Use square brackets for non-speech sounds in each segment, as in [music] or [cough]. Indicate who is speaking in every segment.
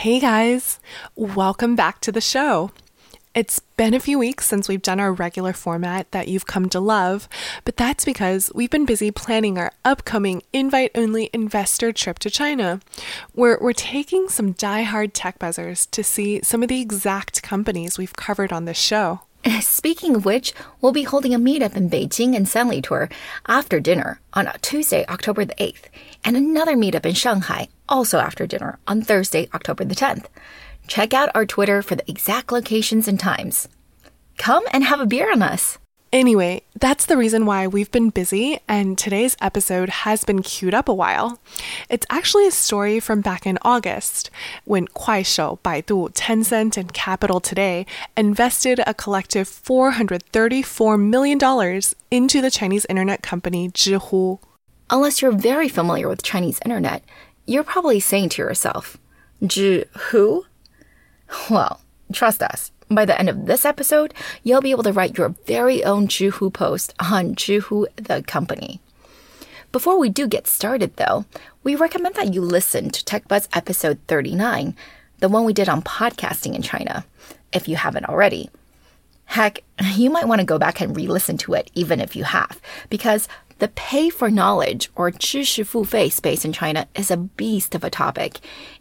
Speaker 1: Hey guys, welcome back to the show. It's been a few weeks since we've done our regular format that you've come to love, but that's because we've been busy planning our upcoming invite only investor trip to China. We're, we're taking some die-hard tech buzzers to see some of the exact companies we've covered on this show. [laughs]
Speaker 2: Speaking of which, we'll be holding a meetup in Beijing and Sanlitun after dinner on Tuesday, October the 8th, and another meetup in Shanghai also after dinner on Thursday, October the 10th. Check out our Twitter for the exact locations and times. Come and have a beer on us.
Speaker 1: Anyway, that's the reason why we've been busy, and today's episode has been queued up a while. It's actually a story from back in August when Kuaishou, Baidu, Tencent, and Capital Today invested a collective $434 million into the Chinese internet company Zhihu.
Speaker 2: Unless you're very familiar with Chinese internet, you're probably saying to yourself, Zhihu? Well, trust us. By the end of this episode, you'll be able to write your very own Zhihu post on Zhihu the company. Before we do get started, though, we recommend that you listen to TechBuzz episode 39, the one we did on podcasting in China, if you haven't already. Heck, you might want to go back and re listen to it, even if you have, because the pay for knowledge or 知识付费 space in China is a beast of a topic,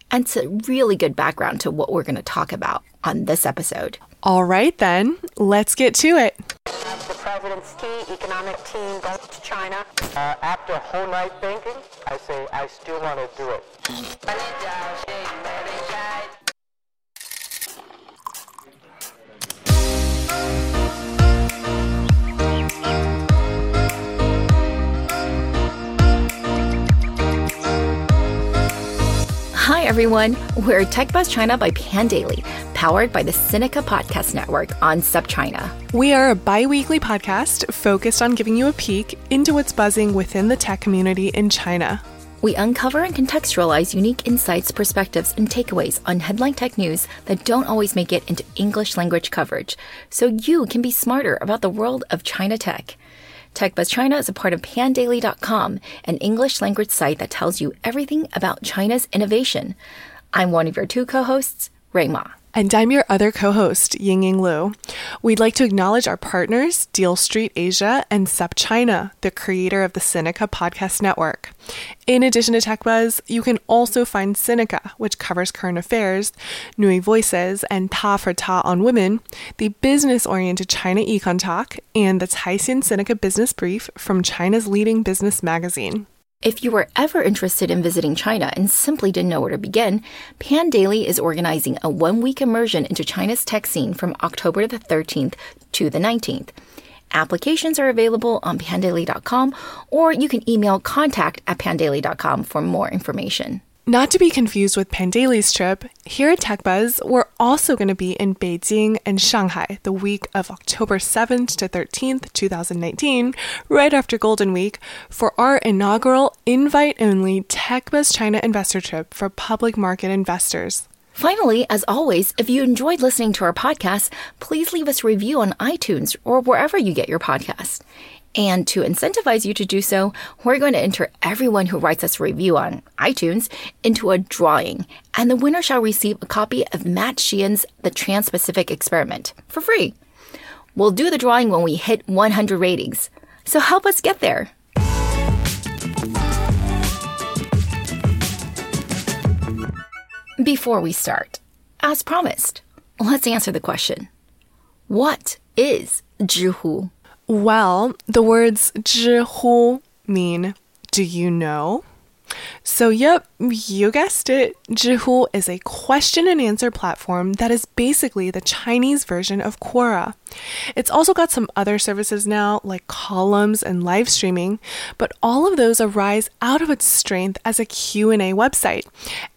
Speaker 2: and it's a really good background to what we're going to talk about on this episode.
Speaker 1: All right, then, let's get to it.
Speaker 3: The president's key economic team goes to China. Uh, after a whole night thinking, I say I still want to do it.
Speaker 2: Hi, everyone. We're TechBuzz China by Pandaily, powered by the Sinica Podcast Network on SupChina.
Speaker 1: We are a bi weekly podcast focused on giving you a peek into what's buzzing within the tech community in China.
Speaker 2: We uncover and contextualize unique insights, perspectives, and takeaways on headline tech news that don't always make it into English language coverage, so you can be smarter about the world of China tech. TechBuzz China is a part of pandaily.com, an English language site that tells you everything about China's innovation. I'm one of your two co-hosts, Ray Ma.
Speaker 1: And I'm your other co host, Ying Ying Lu. We'd like to acknowledge our partners, Deal Street Asia and SupChina, the creator of the Sinica Podcast Network. In addition to TechBuzz, you can also find Sinica, which covers current affairs, NüVoices, and Ta for Ta on Women, the business oriented China Econ Talk, and the Caixin Sinica Business Brief from China's leading business magazine.
Speaker 2: If you were ever interested in visiting China and simply didn't know where to begin, Pandaily is organizing a one week immersion into China's tech scene from October the 13th to the 19th. Applications are available on pandaily.com or you can email contact at pandaily.com for more information.
Speaker 1: Not to be confused with Pandaily's trip, here at TechBuzz, we're also going to be in Beijing and Shanghai the week of October 7th to 13th, 2019, right after Golden Week, for our inaugural invite only TechBuzz China investor trip for public market investors.
Speaker 2: Finally, as always, if you enjoyed listening to our podcast, please leave us a review on iTunes or wherever you get your podcasts. And to incentivize you to do so, we're going to enter everyone who writes us a review on iTunes into a drawing, and the winner shall receive a copy of Matt Sheehan's The Trans Pacific Experiment for free. We'll do the drawing when we hit 100 ratings. So help us get there. Before we start, as promised, let's answer the question What is Zhihu?
Speaker 1: Well, the words 知乎 mean do you know? So, yep, you guessed it. Zhihu is a question and answer platform that is basically the Chinese version of Quora. It's also got some other services now, like columns and live streaming, but all of those arise out of its strength as a Q&A website,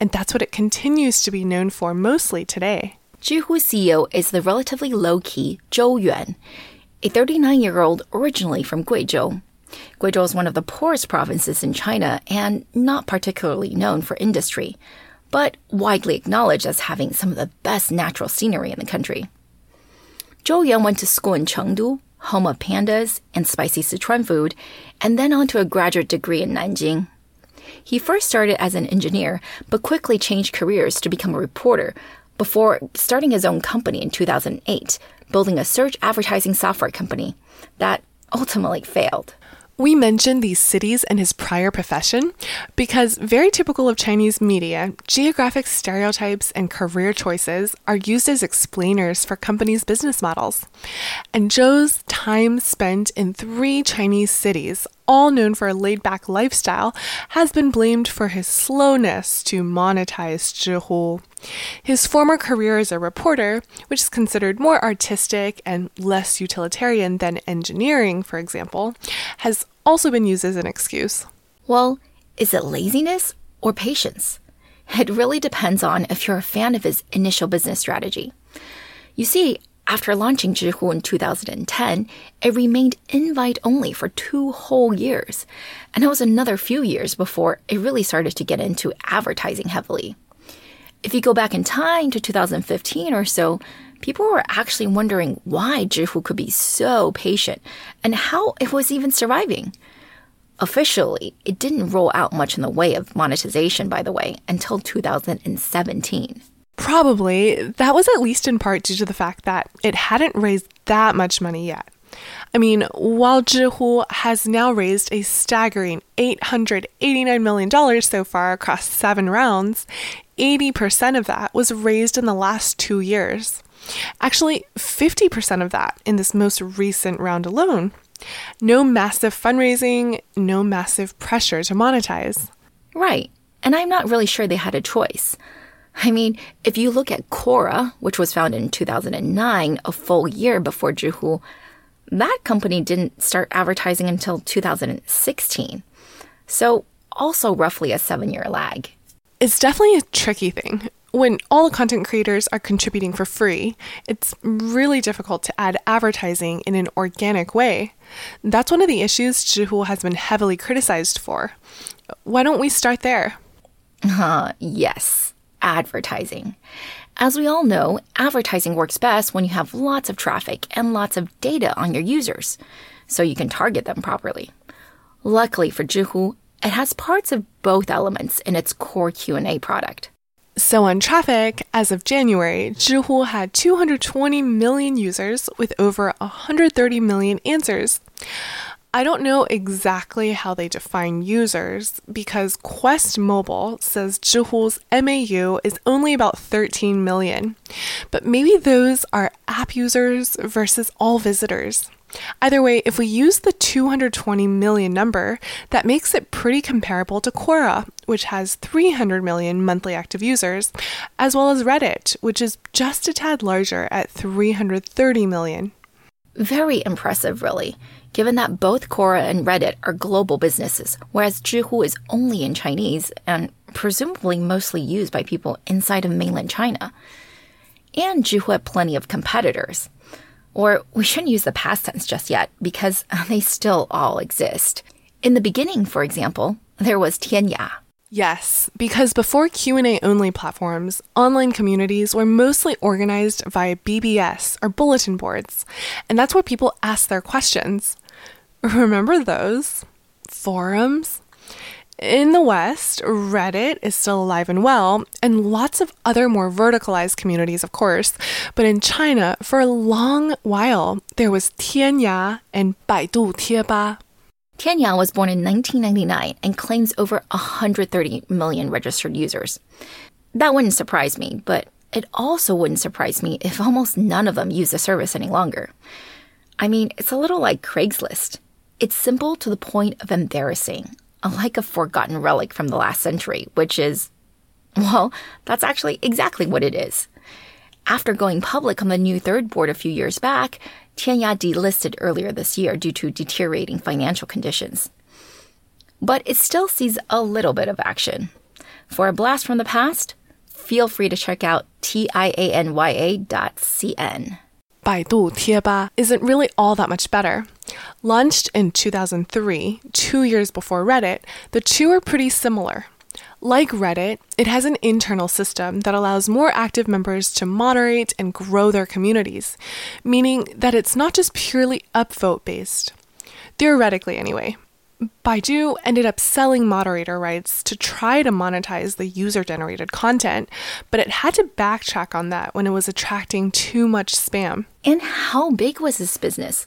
Speaker 1: and that's what it continues to be known for mostly today.
Speaker 2: Zhihu CEO is the relatively low-key Zhou Yuan, a 39-year-old originally from Guizhou. Guizhou is one of the poorest provinces in China and not particularly known for industry, but widely acknowledged as having some of the best natural scenery in the country. Zhou Yuan went to school in Chengdu, home of pandas and spicy Sichuan food, and then on to a graduate degree in Nanjing. He first started as an engineer, but quickly changed careers to become a reporter before starting his own company in 2008, building a search advertising software company that ultimately failed.
Speaker 1: We mentioned these cities and his prior profession because, very typical of Chinese media, geographic stereotypes and career choices are used as explainers for companies' business models. And Zhou's time spent in three Chinese cities, all known for a laid back lifestyle, has been blamed for his slowness to monetize Zhihu. His former career as a reporter, which is considered more artistic and less utilitarian than engineering, for example, has also been used as an excuse.
Speaker 2: Well, is it laziness or patience? It really depends on if you're a fan of his initial business strategy. You see, after launching Zhihu in 2010, it remained invite only for two whole years. And it was another few years before it really started to get into advertising heavily. If you go back in time to 2015 or so, people were actually wondering why Zhihu could be so patient and how it was even surviving. Officially, it didn't roll out much in the way of monetization, by the way, until 2017.
Speaker 1: Probably that was at least in part due to the fact that it hadn't raised that much money yet. I mean, while Zhihu has now raised a staggering $889 million so far across seven rounds, 80% of that was raised in the last two years. Actually, 50% of that in this most recent round alone. No massive fundraising, no massive pressure to monetize.
Speaker 2: Right. And I'm not really sure they had a choice. I mean, if you look at Quora, which was founded in 2009, a full year before Zhihu, that company didn't start advertising until 2016. So, also roughly a seven year lag.
Speaker 1: It's definitely a tricky thing. When all the content creators are contributing for free, it's really difficult to add advertising in an organic way. That's one of the issues Zhihu has been heavily criticized for. Why don't we start there?
Speaker 2: Uh, yes, advertising. As we all know, advertising works best when you have lots of traffic and lots of data on your users, so you can target them properly. Luckily for Zhihu, it has parts of both elements in its core Q&A product.
Speaker 1: So on traffic, as of January, Zhihu had 220 million users with over 130 million answers. I don't know exactly how they define users because Quest Mobile says Zhihu's MAU is only about 13 million. But maybe those are app users versus all visitors. Either way, if we use the 220 million number, that makes it pretty comparable to Quora, which has 300 million monthly active users, as well as Reddit, which is just a tad larger at 330 million.
Speaker 2: Very impressive, really, given that both Quora and Reddit are global businesses, whereas Zhihu is only in Chinese and presumably mostly used by people inside of mainland China. And Zhihu had plenty of competitors. Or we shouldn't use the past tense just yet because [laughs] they still all exist. In the beginning, for example, there was Tianya,
Speaker 1: Yes, because before Q&A only platforms, online communities were mostly organized via BBS or bulletin boards, and that's where people ask their questions. [laughs] Remember those? Forums? In the West, Reddit is still alive and well, and lots of other more verticalized communities, of course. But in China, for a long while, there was Tianya and Baidu Tieba.
Speaker 2: Tianya was born in 1999 and claims over 130 million registered users. That wouldn't surprise me, but it also wouldn't surprise me if almost none of them use the service any longer. I mean, it's a little like Craigslist. It's simple to the point of embarrassing, like a forgotten relic from the last century, which is, well, that's actually exactly what it is. After going public on the new third board a few years back, Tianya delisted earlier this year due to deteriorating financial conditions. But it still sees a little bit of action. For a blast from the past, feel free to check out tianya.cn.
Speaker 1: Baidu Tieba isn't really all that much better. Launched in 2003, two years before Reddit, the two are pretty similar. Like Reddit, it has an internal system that allows more active members to moderate and grow their communities, meaning that it's not just purely upvote based. Theoretically, anyway. Baidu ended up selling moderator rights to try to monetize the user generated content, but it had to backtrack on that when it was attracting too much spam.
Speaker 2: And how big was this business?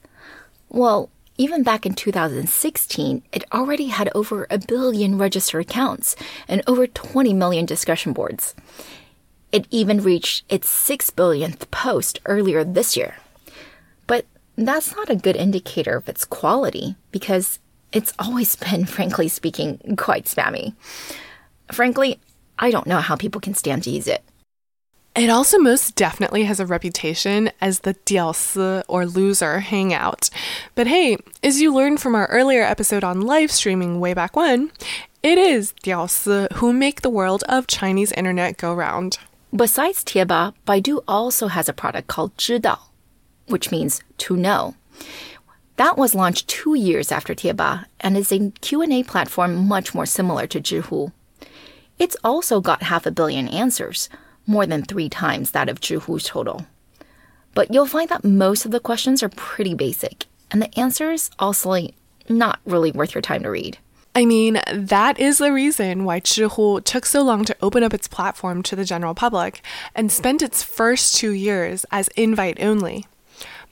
Speaker 2: Well, even back in 2016, it already had over a billion registered accounts and over 20 million discussion boards. It even reached its 6 billionth post earlier this year. But that's not a good indicator of its quality because it's always been, [laughs] frankly speaking, quite spammy. Frankly, I don't know how people can stand to use it.
Speaker 1: It also most definitely has a reputation as the diaosi or loser hangout. But hey, as you learned from our earlier episode on live streaming way back when, it is diaosi who make the world of Chinese internet go round.
Speaker 2: Besides Tieba, Baidu also has a product called Zhidao, which means to know. That was launched two years after Tieba and is a Q&A platform much more similar to Zhihu. It's also got half a billion answers, more than three times that of Zhihu's total. But you'll find that most of the questions are pretty basic, and the answers also not really worth your time to read.
Speaker 1: I mean, that is the reason why Zhihu took so long to open up its platform to the general public and spent its first two years as invite only.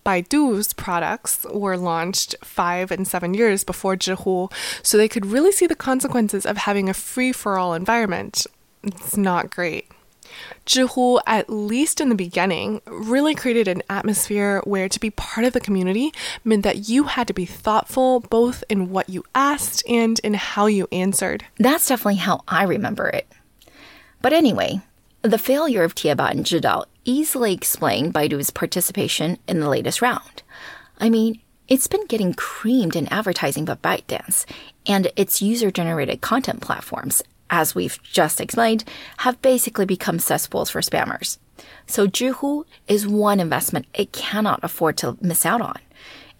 Speaker 1: Baidu's products were launched five and seven years before Zhihu, so they could really see the consequences of having a free for all environment. It's not great. Zhihu, at least in the beginning, really created an atmosphere where to be part of the community meant that you had to be thoughtful both in what you asked and in how you answered.
Speaker 2: That's definitely how I remember it. But anyway, the failure of Tieba and Zhidao easily explained Baidu's participation in the latest round. I mean, it's been getting creamed in advertising by ByteDance and its user generated content platforms, as we've just explained, have basically become cesspools for spammers. So Zhihu is one investment it cannot afford to miss out on,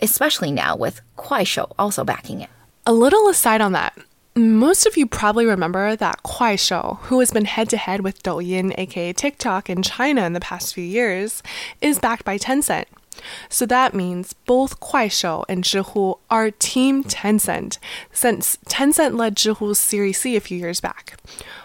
Speaker 2: especially now with Kuaishou also backing it.
Speaker 1: A little aside on that, most of you probably remember that Kuaishou, who has been head to head with Douyin, aka TikTok, in China in the past few years, is backed by Tencent. So that means both Kuaishou and Zhihu are Team Tencent, since Tencent led Zhihu's Series C a few years back.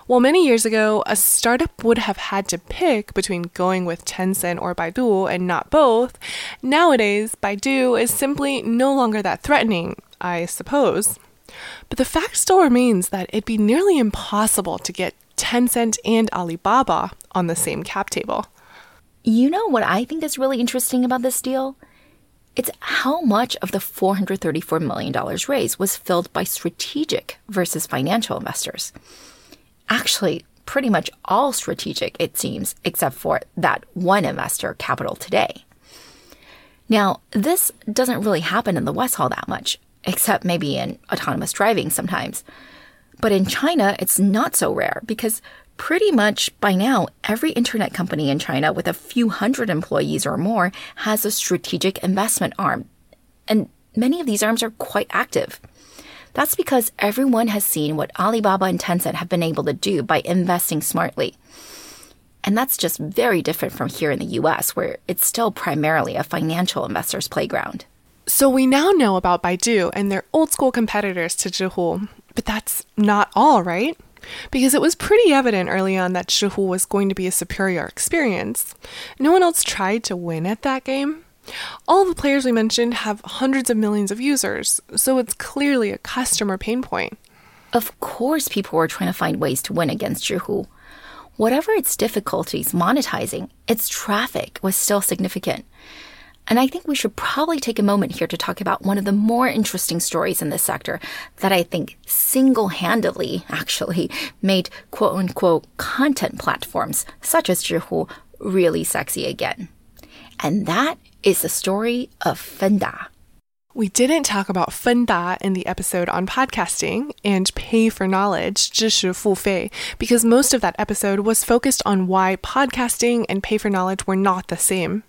Speaker 1: While many years ago, a startup would have had to pick between going with Tencent or Baidu and not both, nowadays Baidu is simply no longer that threatening, I suppose. But the fact still remains that it'd be nearly impossible to get Tencent and Alibaba on the same cap table.
Speaker 2: You know what I think is really interesting about this deal? It's how much of the $434 million raise was filled by strategic versus financial investors. Actually, pretty much all strategic, it seems, except for that one investor, Capital Today. Now, this doesn't really happen in the West Hall that much except maybe in autonomous driving sometimes. But in China, it's not so rare because pretty much by now, every internet company in China with a few hundred employees or more has a strategic investment arm. And many of these arms are quite active. That's because everyone has seen what Alibaba and Tencent have been able to do by investing smartly. And that's just very different from here in the US, where it's still primarily a financial investor's playground.
Speaker 1: So we now know about Baidu and their old school competitors to Zhihu, but that's not all, right? Because it was pretty evident early on that Zhihu was going to be a superior experience. No one else tried to win at that game. All the players we mentioned have hundreds of millions of users, so it's clearly a customer pain point.
Speaker 2: Of course, people were trying to find ways to win against Zhihu. Whatever its difficulties monetizing, its traffic was still significant. And I think we should probably take a moment here to talk about one of the more interesting stories in this sector that I think single handedly actually made quote unquote content platforms such as Zhihu really sexy again. And that is the story of Fenda.
Speaker 1: We didn't talk about Fenda in the episode on podcasting and pay for knowledge, 知识付费, because most of that episode was focused on why podcasting and pay for knowledge were not the same.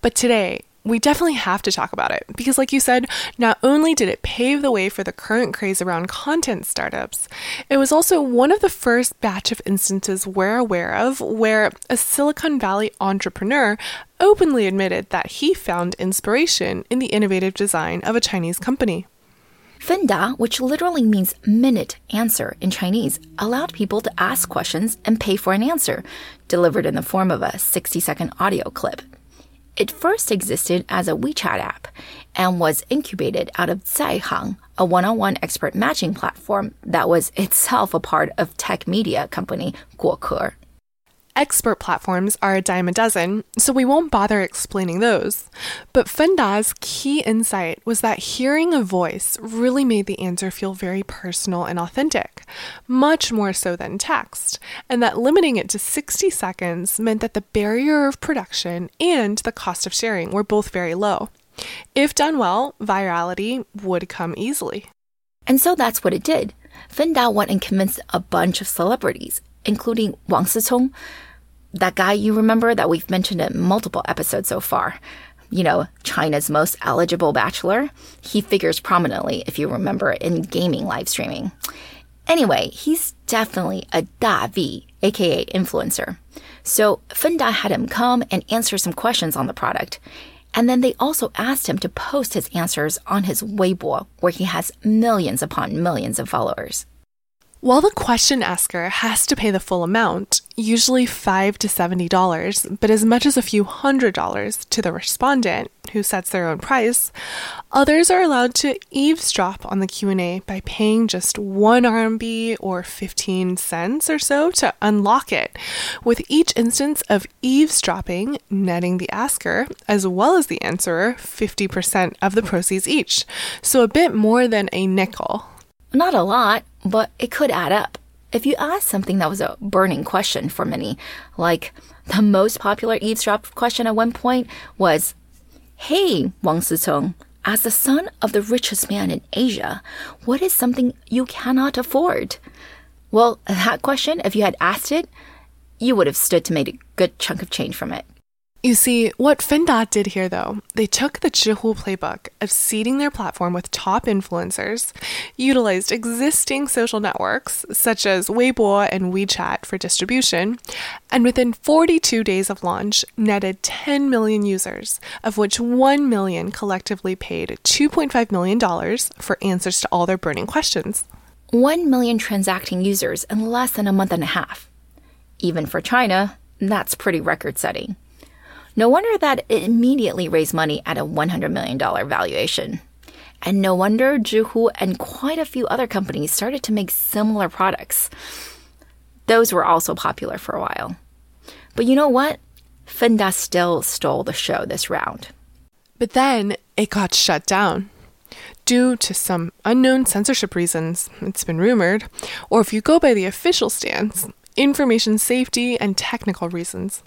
Speaker 1: But today, we definitely have to talk about it because, like you said, not only did it pave the way for the current craze around content startups, it was also one of the first batch of instances we're aware of where a Silicon Valley entrepreneur openly admitted that he found inspiration in the innovative design of a Chinese company.
Speaker 2: Fenda, which literally means minute answer in Chinese, allowed people to ask questions and pay for an answer, delivered in the form of a 60 second audio clip. It first existed as a WeChat app and was incubated out of Zaihang, a one on one expert matching platform that was itself a part of tech media company Guokr.
Speaker 1: Expert platforms are a dime a dozen, so we won't bother explaining those. But Fenda's key insight was that hearing a voice really made the answer feel very personal and authentic, much more so than text, and that limiting it to 60 seconds meant that the barrier of production and the cost of sharing were both very low. If done well, virality would come easily.
Speaker 2: And so that's what it did. Fenda went and convinced a bunch of celebrities, including Wang Sicong, that guy you remember that we've mentioned in multiple episodes so far. You know, China's most eligible bachelor. He figures prominently, if you remember, in gaming live streaming. Anyway, he's definitely a Da V, aka influencer. So Fenda had him come and answer some questions on the product. And then they also asked him to post his answers on his Weibo, where he has millions upon millions of followers.
Speaker 1: While the question asker has to pay the full amount, usually 5 to $70, but as much as a few hundred dollars to the respondent who sets their own price, others are allowed to eavesdrop on the Q&A by paying just 1 RMB or 15 cents or so to unlock it, with each instance of eavesdropping netting the asker as well as the answerer 50% of the proceeds each, so a bit more than a nickel.
Speaker 2: Not a lot, but it could add up. If you ask something that was a burning question for many, like the most popular eavesdrop question at one point was, Hey, Wang Sicong, as the son of the richest man in Asia, what is something you cannot afford? Well, that question, if you had asked it, you would have stood to make a good chunk of change from it.
Speaker 1: You see, what Fenda did here, though, they took the Zhihu playbook of seeding their platform with top influencers, utilized existing social networks such as Weibo and WeChat for distribution, and within 42 days of launch, netted 10 million users, of which 1 million collectively paid $2.5 million for answers to all their burning questions.
Speaker 2: 1 million transacting users in less than a month and a half. Even for China, that's pretty record setting. No wonder that it immediately raised money at a $100 million valuation. And no wonder Zhihu and quite a few other companies started to make similar products. Those were also popular for a while. But you know what? Fenda still stole the show this round.
Speaker 1: But then it got shut down. Due to some unknown censorship reasons, it's been rumored, or if you go by the official stance, information safety and technical reasons.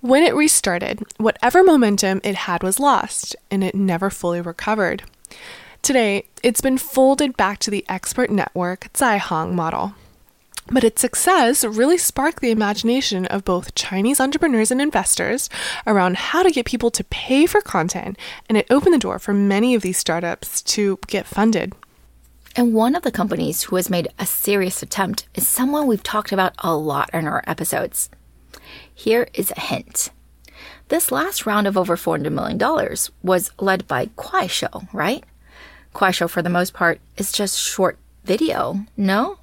Speaker 1: When it restarted, whatever momentum it had was lost, and it never fully recovered. Today, it's been folded back to the expert network Zaihang model. But its success really sparked the imagination of both Chinese entrepreneurs and investors around how to get people to pay for content, and it opened the door for many of these startups to get funded.
Speaker 2: And one of the companies who has made a serious attempt is someone we've talked about a lot in our episodes here is a hint. This last round of over $400 million was led by Kuaishou, right? Kuaishou, for the most part, is just short video, no?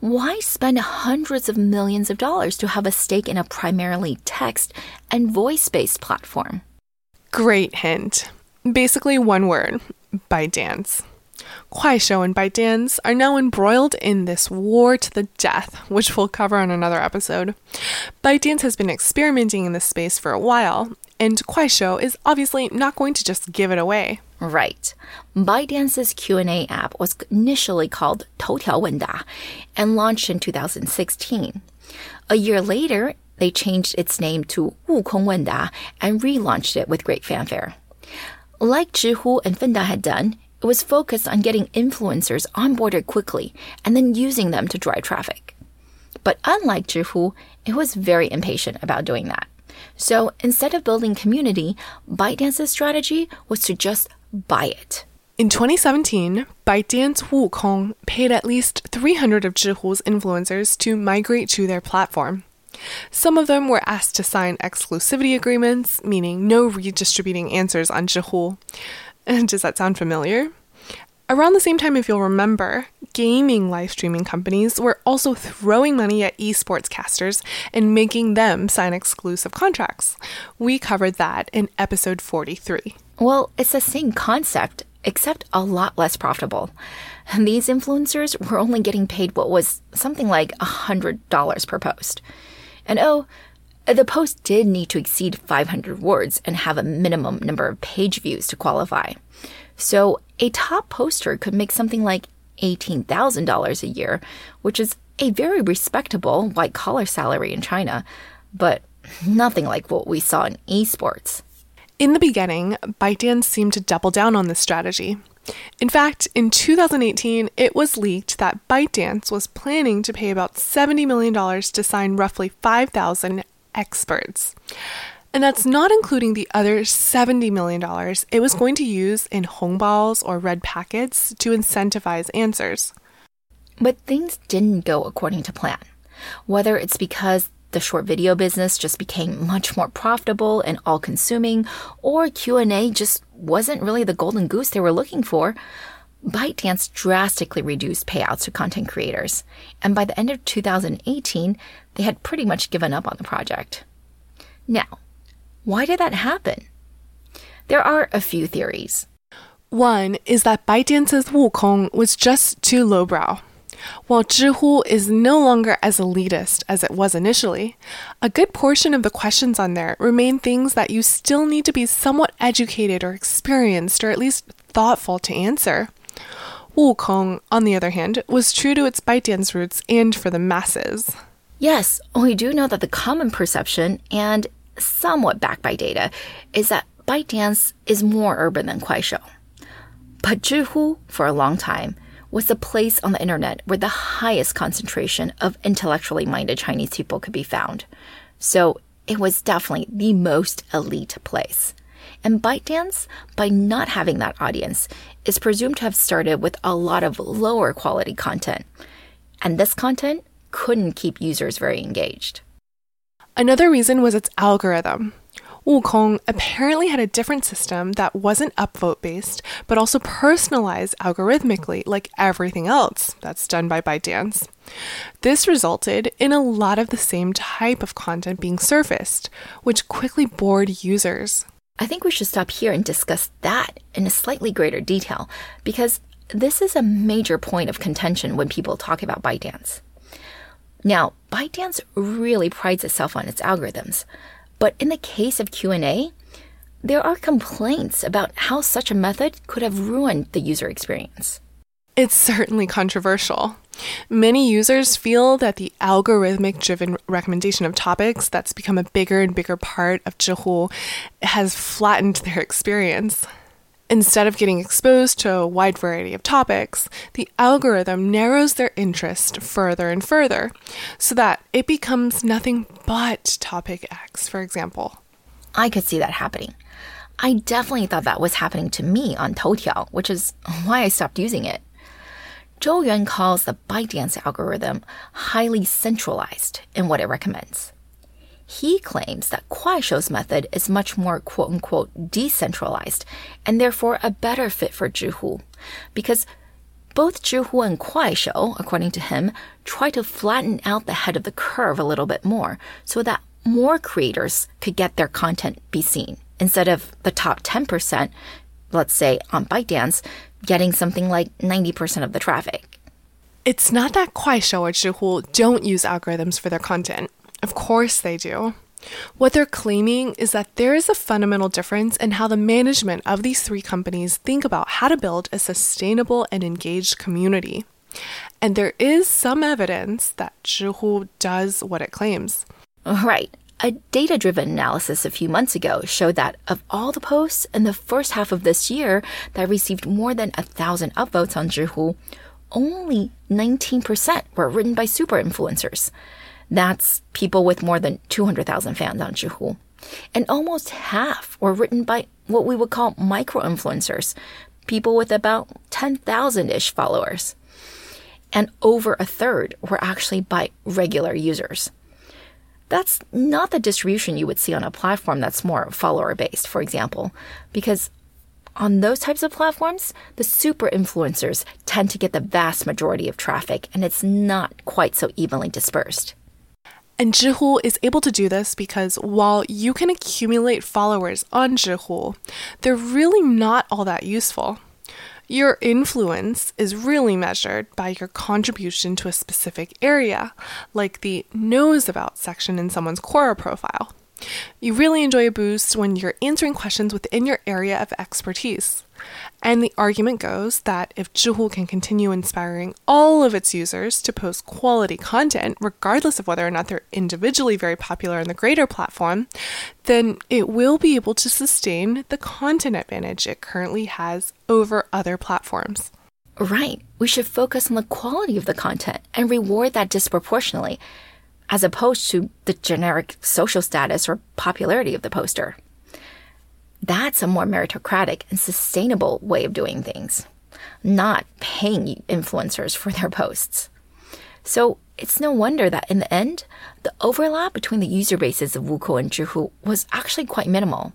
Speaker 2: Why spend hundreds of millions of dollars to have a stake in a primarily text and voice based platform?
Speaker 1: Great hint. Basically, one word ByteDance. Kuaishou and ByteDance are now embroiled in this war to the death, which we'll cover on another episode. ByteDance has been experimenting in this space for a while, and Kuaishou is obviously not going to just give it away.
Speaker 2: Right. ByteDance's Q&A app was initially called Toutiao Wenda and launched in 2016. A year later, they changed its name to Wukong Wenda and relaunched it with great fanfare. Like Zhihu and Fenda had done, it was focused on getting influencers onboarded quickly and then using them to drive traffic. But unlike Zhihu, it was very impatient about doing that. So instead of building community, ByteDance's strategy was to just buy it.
Speaker 1: In 2017, ByteDance Wukong paid at least 300 of Zhihu's influencers to migrate to their platform. Some of them were asked to sign exclusivity agreements, meaning no redistributing answers on Zhihu. And [laughs] does that sound familiar? Around the same time, if you'll remember, gaming live streaming companies were also throwing money at esports casters and making them sign exclusive contracts. We covered that in episode 43.
Speaker 2: Well, it's the same concept, except a lot less profitable. [laughs] These influencers were only getting paid what was something like $100 per post. And oh, the post did need to exceed 500 words and have a minimum number of page views to qualify. So a top poster could make something like $18,000 a year, which is a very respectable white collar salary in China, but nothing like what we saw in esports.
Speaker 1: In the beginning, ByteDance seemed to double down on this strategy. In fact, in 2018, it was leaked that ByteDance was planning to pay about $70 million to sign roughly 5,000 experts. And that's not including the other $70 million it was going to use in Hongbaos or red packets to incentivize answers.
Speaker 2: But things didn't go according to plan. Whether it's because the short video business just became much more profitable and all-consuming or Q&A just wasn't really the golden goose they were looking for, ByteDance drastically reduced payouts to content creators, and by the end of 2018, they had pretty much given up on the project. Now, why did that happen? There are a few theories.
Speaker 1: One is that ByteDance's Wukong was just too lowbrow. While Zhihu is no longer as elitist as it was initially, a good portion of the questions on there remain things that you still need to be somewhat educated or experienced or at least thoughtful to answer. Wukong, on the other hand, was true to its ByteDance roots and for the masses.
Speaker 2: Yes, we do know that the common perception and somewhat backed by data is that ByteDance is more urban than Kuaishou. But Zhihu, for a long time, was the place on the internet where the highest concentration of intellectually minded Chinese people could be found. So it was definitely the most elite place. And ByteDance, by not having that audience, is presumed to have started with a lot of lower quality content. And this content couldn't keep users very engaged.
Speaker 1: Another reason was its algorithm. Wukong apparently had a different system that wasn't upvote based, but also personalized algorithmically, like everything else that's done by ByteDance. This resulted in a lot of the same type of content being surfaced, which quickly bored users.
Speaker 2: I think we should stop here and discuss that in a slightly greater detail, because this is a major point of contention when people talk about ByteDance. Now, ByteDance really prides itself on its algorithms, but in the case of Q&A, there are complaints about how such a method could have ruined the user experience.
Speaker 1: It's certainly controversial. Many users feel that the algorithmic driven recommendation of topics that's become a bigger and bigger part of Zhihu has flattened their experience. Instead of getting exposed to a wide variety of topics, the algorithm narrows their interest further and further so that it becomes nothing but topic X, for example.
Speaker 2: I could see that happening. I definitely thought that was happening to me on Toutiao, which is why I stopped using it. Zhou Yuan calls the ByteDance algorithm highly centralized in what it recommends. He claims that Kuaishou's method is much more quote unquote decentralized and therefore a better fit for Zhihu because both Zhihu and Kuaishou, according to him, try to flatten out the head of the curve a little bit more so that more creators could get their content be seen instead of the top 10%, let's say on ByteDance, getting something like 90% of the traffic.
Speaker 1: It's not that Kuaishou or Zhihu don't use algorithms for their content. Of course they do. What they're claiming is that there is a fundamental difference in how the management of these three companies think about how to build a sustainable and engaged community. And there is some evidence that Zhihu does what it claims.
Speaker 2: Right. A data driven analysis a few months ago showed that of all the posts in the first half of this year that received more than a thousand upvotes on Zhihu, only 19% were written by super influencers. That's people with more than 200,000 fans on Zhihu. And almost half were written by what we would call micro influencers, people with about 10,000 ish followers. And over a third were actually by regular users. That's not the distribution you would see on a platform that's more follower based, for example, because On those types of platforms, the super influencers tend to get the vast majority of traffic, and it's not quite so evenly dispersed.
Speaker 1: And Zhihu is able to do this because while you can accumulate followers on Zhihu, they're really not all that useful. Your influence is really measured by your contribution to a specific area, like the knows about section in someone's Quora profile. You really enjoy a boost when you're answering questions within your area of expertise. And the argument goes that if Zhihu can continue inspiring all of its users to post quality content, regardless of whether or not they're individually very popular on the greater platform, then it will be able to sustain the content advantage it currently has over other platforms.
Speaker 2: Right. We should focus on the quality of the content and reward that disproportionately, as opposed to the generic social status or popularity of the poster. That's a more meritocratic and sustainable way of doing things, not paying influencers for their posts. So it's no wonder that in the end, the overlap between the user bases of Wukong and Zhihu was actually quite minimal.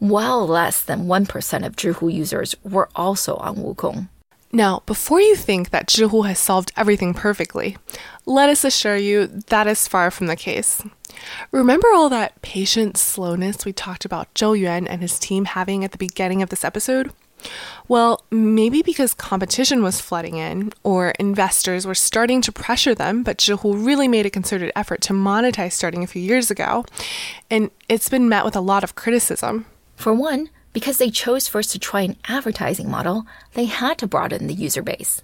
Speaker 2: Well less than 1% of Zhihu users were also on Wukong.
Speaker 1: Now, before you think that Zhihu has solved everything perfectly, let us assure you that is far from the case. Remember all that patient slowness we talked about Zhou Yuan and his team having at the beginning of this episode? Well, maybe because competition was flooding in, or investors were starting to pressure them, but Zhihu really made a concerted effort to monetize starting a few years ago, and it's been met with a lot of criticism.
Speaker 2: For one, because they chose first to try an advertising model, they had to broaden the user base.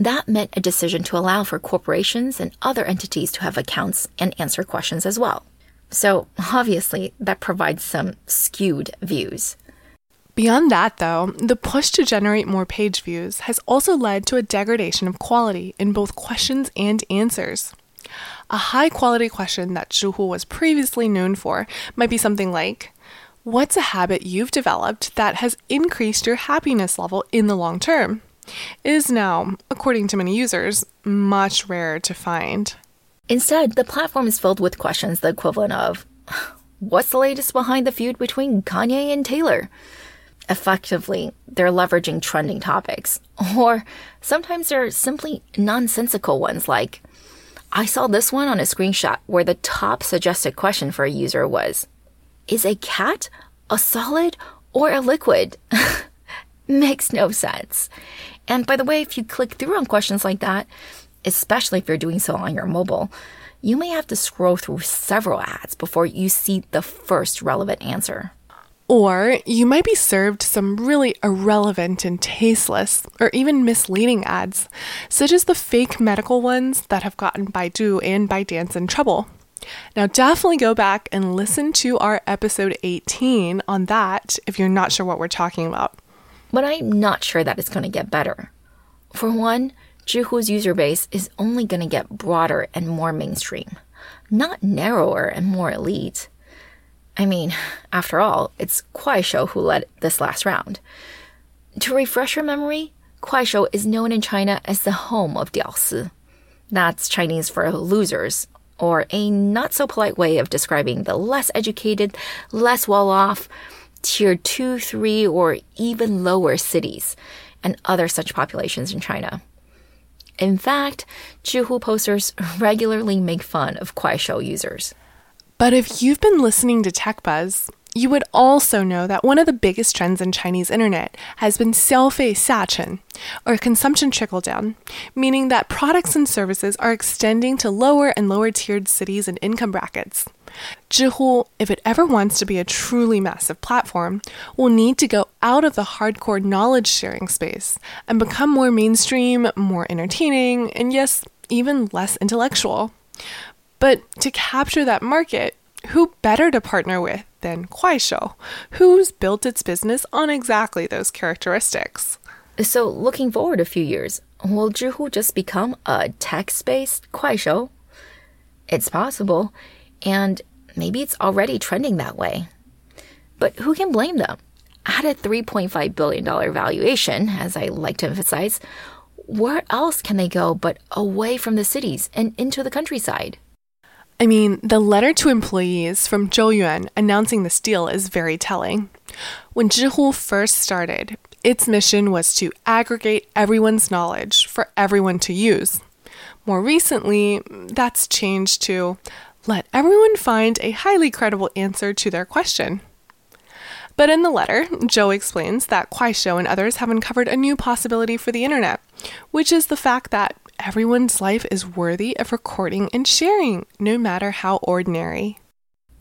Speaker 2: That meant a decision to allow for corporations and other entities to have accounts and answer questions as well. So, obviously, that provides some skewed views.
Speaker 1: Beyond that, though, the push to generate more page views has also led to a degradation of quality in both questions and answers. A high quality question that Zhihu was previously known for might be something like What's a habit you've developed that has increased your happiness level in the long term? is now, according to many users, much rarer to find.
Speaker 2: Instead, the platform is filled with questions the equivalent of What's the latest behind the feud between Kanye and Taylor? Effectively, they're leveraging trending topics. [laughs] Or sometimes they're simply nonsensical ones like, I saw this one on a screenshot where the top suggested question for a user was Is a cat a solid or a liquid? [laughs] Makes no sense. And by the way, if you click through on questions like that, especially if you're doing so on your mobile, you may have to scroll through several ads before you see the first relevant answer.
Speaker 1: Or you might be served some really irrelevant and tasteless or even misleading ads, such as the fake medical ones that have gotten Baidu and ByteDance in trouble. Now, definitely go back and listen to our episode 18 on that if you're not sure what we're talking about
Speaker 2: but I'm not sure that it's going to get better. For one, Zhihu's user base is only going to get broader and more mainstream, not narrower and more elite. I mean, after all, it's Kuaishou who led this last round. To refresh your memory, Kuaishou is known in China as the home of Diaosi. That's Chinese for losers, or a not so polite way of describing the less educated, less well off, tier 2, 3, or even lower cities and other such populations in China. In fact, Zhihu posters regularly make fun of Kuaishou users.
Speaker 1: But if you've been listening to Tech Buzz, you would also know that one of the biggest trends in Chinese internet has been 消费下沉, or consumption trickle down, meaning that products and services are extending to lower and lower tiered cities and income brackets. Zhihu, if it ever wants to be a truly massive platform, will need to go out of the hardcore knowledge sharing space and become more mainstream, more entertaining, and yes, even less intellectual. But to capture that market, who better to partner with than Kuaishou, who's built its business on exactly those characteristics?
Speaker 2: So, looking forward a few years, will Zhihu just become a text based Kuaishou? It's possible and maybe it's already trending that way. But who can blame them? At a $3.5 billion valuation, as I like to emphasize, where else can they go but away from the cities and into the countryside?
Speaker 1: I mean, the letter to employees from Zhou Yuan announcing this deal is very telling. When Zhihu first started, its mission was to aggregate everyone's knowledge for everyone to use. More recently, that's changed to let everyone find a highly credible answer to their question. But in the letter, Zhou explains that Kuaishou and others have uncovered a new possibility for the internet, which is the fact that everyone's life is worthy of recording and sharing, no matter how ordinary.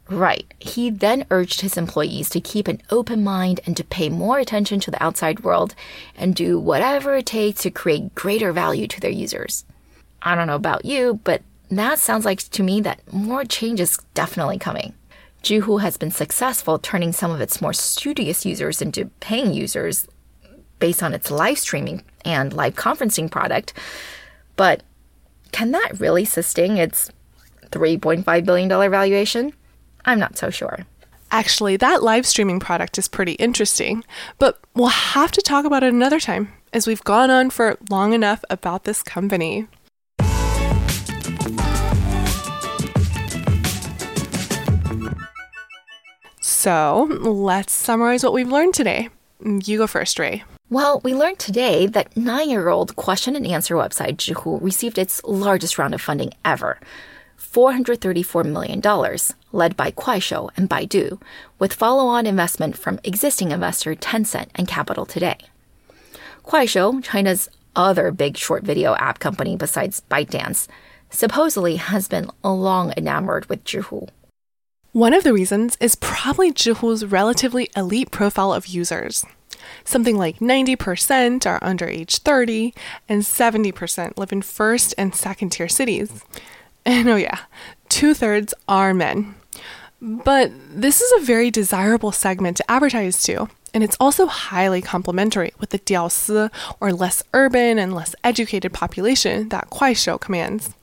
Speaker 2: Right. He then urged his employees to keep an open mind and to pay more attention to the outside world and do whatever it takes to create greater value to their users. I don't know about you, but that sounds like to me that more change is definitely coming. Zhihu has been successful turning some of its more studious users into paying users based on its live streaming and live conferencing product. But can that really sustain its $3.5 billion valuation? I'm not so sure.
Speaker 1: Actually, that live streaming product is pretty interesting, but we'll have to talk about it another time, as we've gone on for long enough about this company. So, let's summarize what we've learned today. You go first, Ray.
Speaker 2: Well, we learned today that nine year old question and answer website Zhihu received its largest round of funding ever $434 million, led by Kuaishou and Baidu, with follow on investment from existing investor Tencent and Capital Today. Kuaishou, China's other big short video app company besides ByteDance, supposedly has been long enamored with Zhihu.
Speaker 1: One of the reasons is probably Zhihu's relatively elite profile of users. Something like 90% are under age 30, and 70% live in first and second tier cities. [laughs] And oh, yeah, two thirds are men. But this is a very desirable segment to advertise to, and it's also highly complementary with the Diaosi, or less urban and less educated population that Kuaishou commands.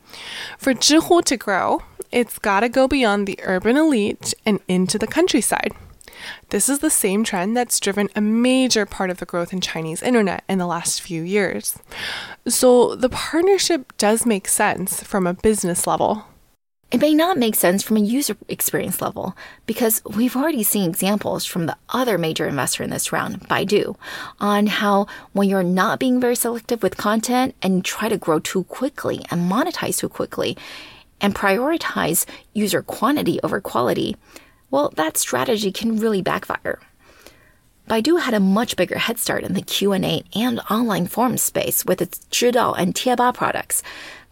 Speaker 1: For Zhihu to grow, it's gotta go beyond the urban elite and into the countryside. This is the same trend that's driven a major part of the growth in Chinese internet in the last few years. So the partnership does make sense from a business level.
Speaker 2: It may not make sense from a user experience level because we've already seen examples from the other major investor in this round, Baidu, on how when you're not being very selective with content and try to grow too quickly and monetize too quickly and prioritize user quantity over quality, well, that strategy can really backfire. Baidu had a much bigger head start in the Q&A and online forum space with its Zhidao and Tieba products,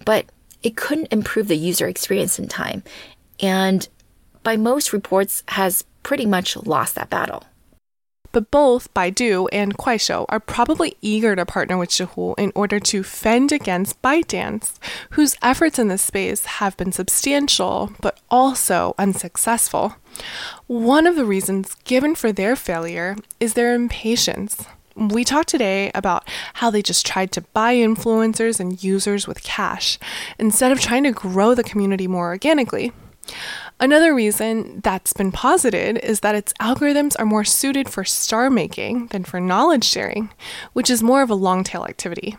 Speaker 2: but it couldn't improve the user experience in time, and by most reports has pretty much lost that battle.
Speaker 1: But both Baidu and Kuaishou are probably eager to partner with Zhihu in order to fend against ByteDance, whose efforts in this space have been substantial but also unsuccessful. One of the reasons given for their failure is their impatience. We talked today about how they just tried to buy influencers and users with cash instead of trying to grow the community more organically. Another reason that's been posited is that its algorithms are more suited for star making than for knowledge sharing, which is more of a long tail activity.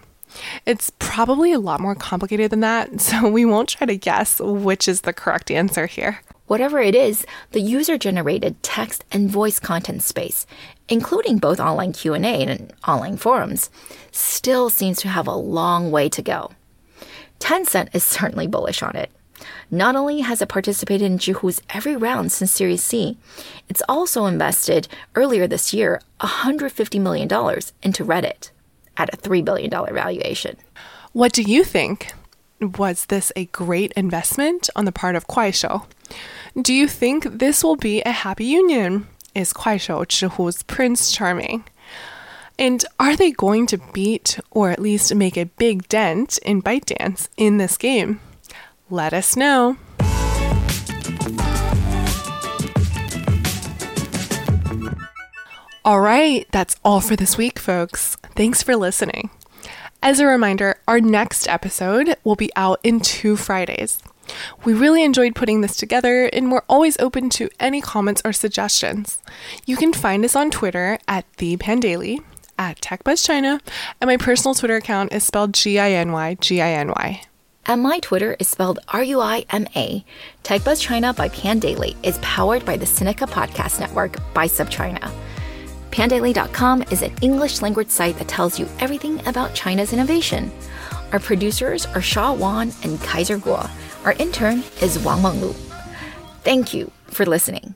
Speaker 1: It's probably a lot more complicated than that, [laughs] so we won't try to guess which is the correct answer here.
Speaker 2: Whatever it is, the user-generated text and voice content space, including both online Q&A and online forums, still seems to have a long way to go. Tencent is certainly bullish on it. Not only has it participated in Zhihu's every round since Series C, it's also invested earlier this year $150 million into Reddit at a $3 billion valuation.
Speaker 1: What do you think? Was this a great investment on the part of Kuaishou? Do you think this will be a happy union? Is Kuaishou Zhihu's Prince Charming? And are they going to beat or at least make a big dent in ByteDance in this game? Let us know. All right, that's all for this week, folks. Thanks for listening. As a reminder, our next episode will be out in two Fridays. We really enjoyed putting this together, and we're always open to any comments or suggestions. You can find us on Twitter at the Pandaily, at TechBuzzChina, and my personal Twitter account is spelled G I N Y G I N Y.
Speaker 2: And my Twitter is spelled R U I M A. TechBuzz China by Pandaily is powered by the Sinica Podcast Network by SupChina. Pandaily.com is an English language site that tells you everything about China's innovation. Our producers are Shaw Wan and Kaiser Kuo. Our intern is Wang Menglu. Thank you for listening.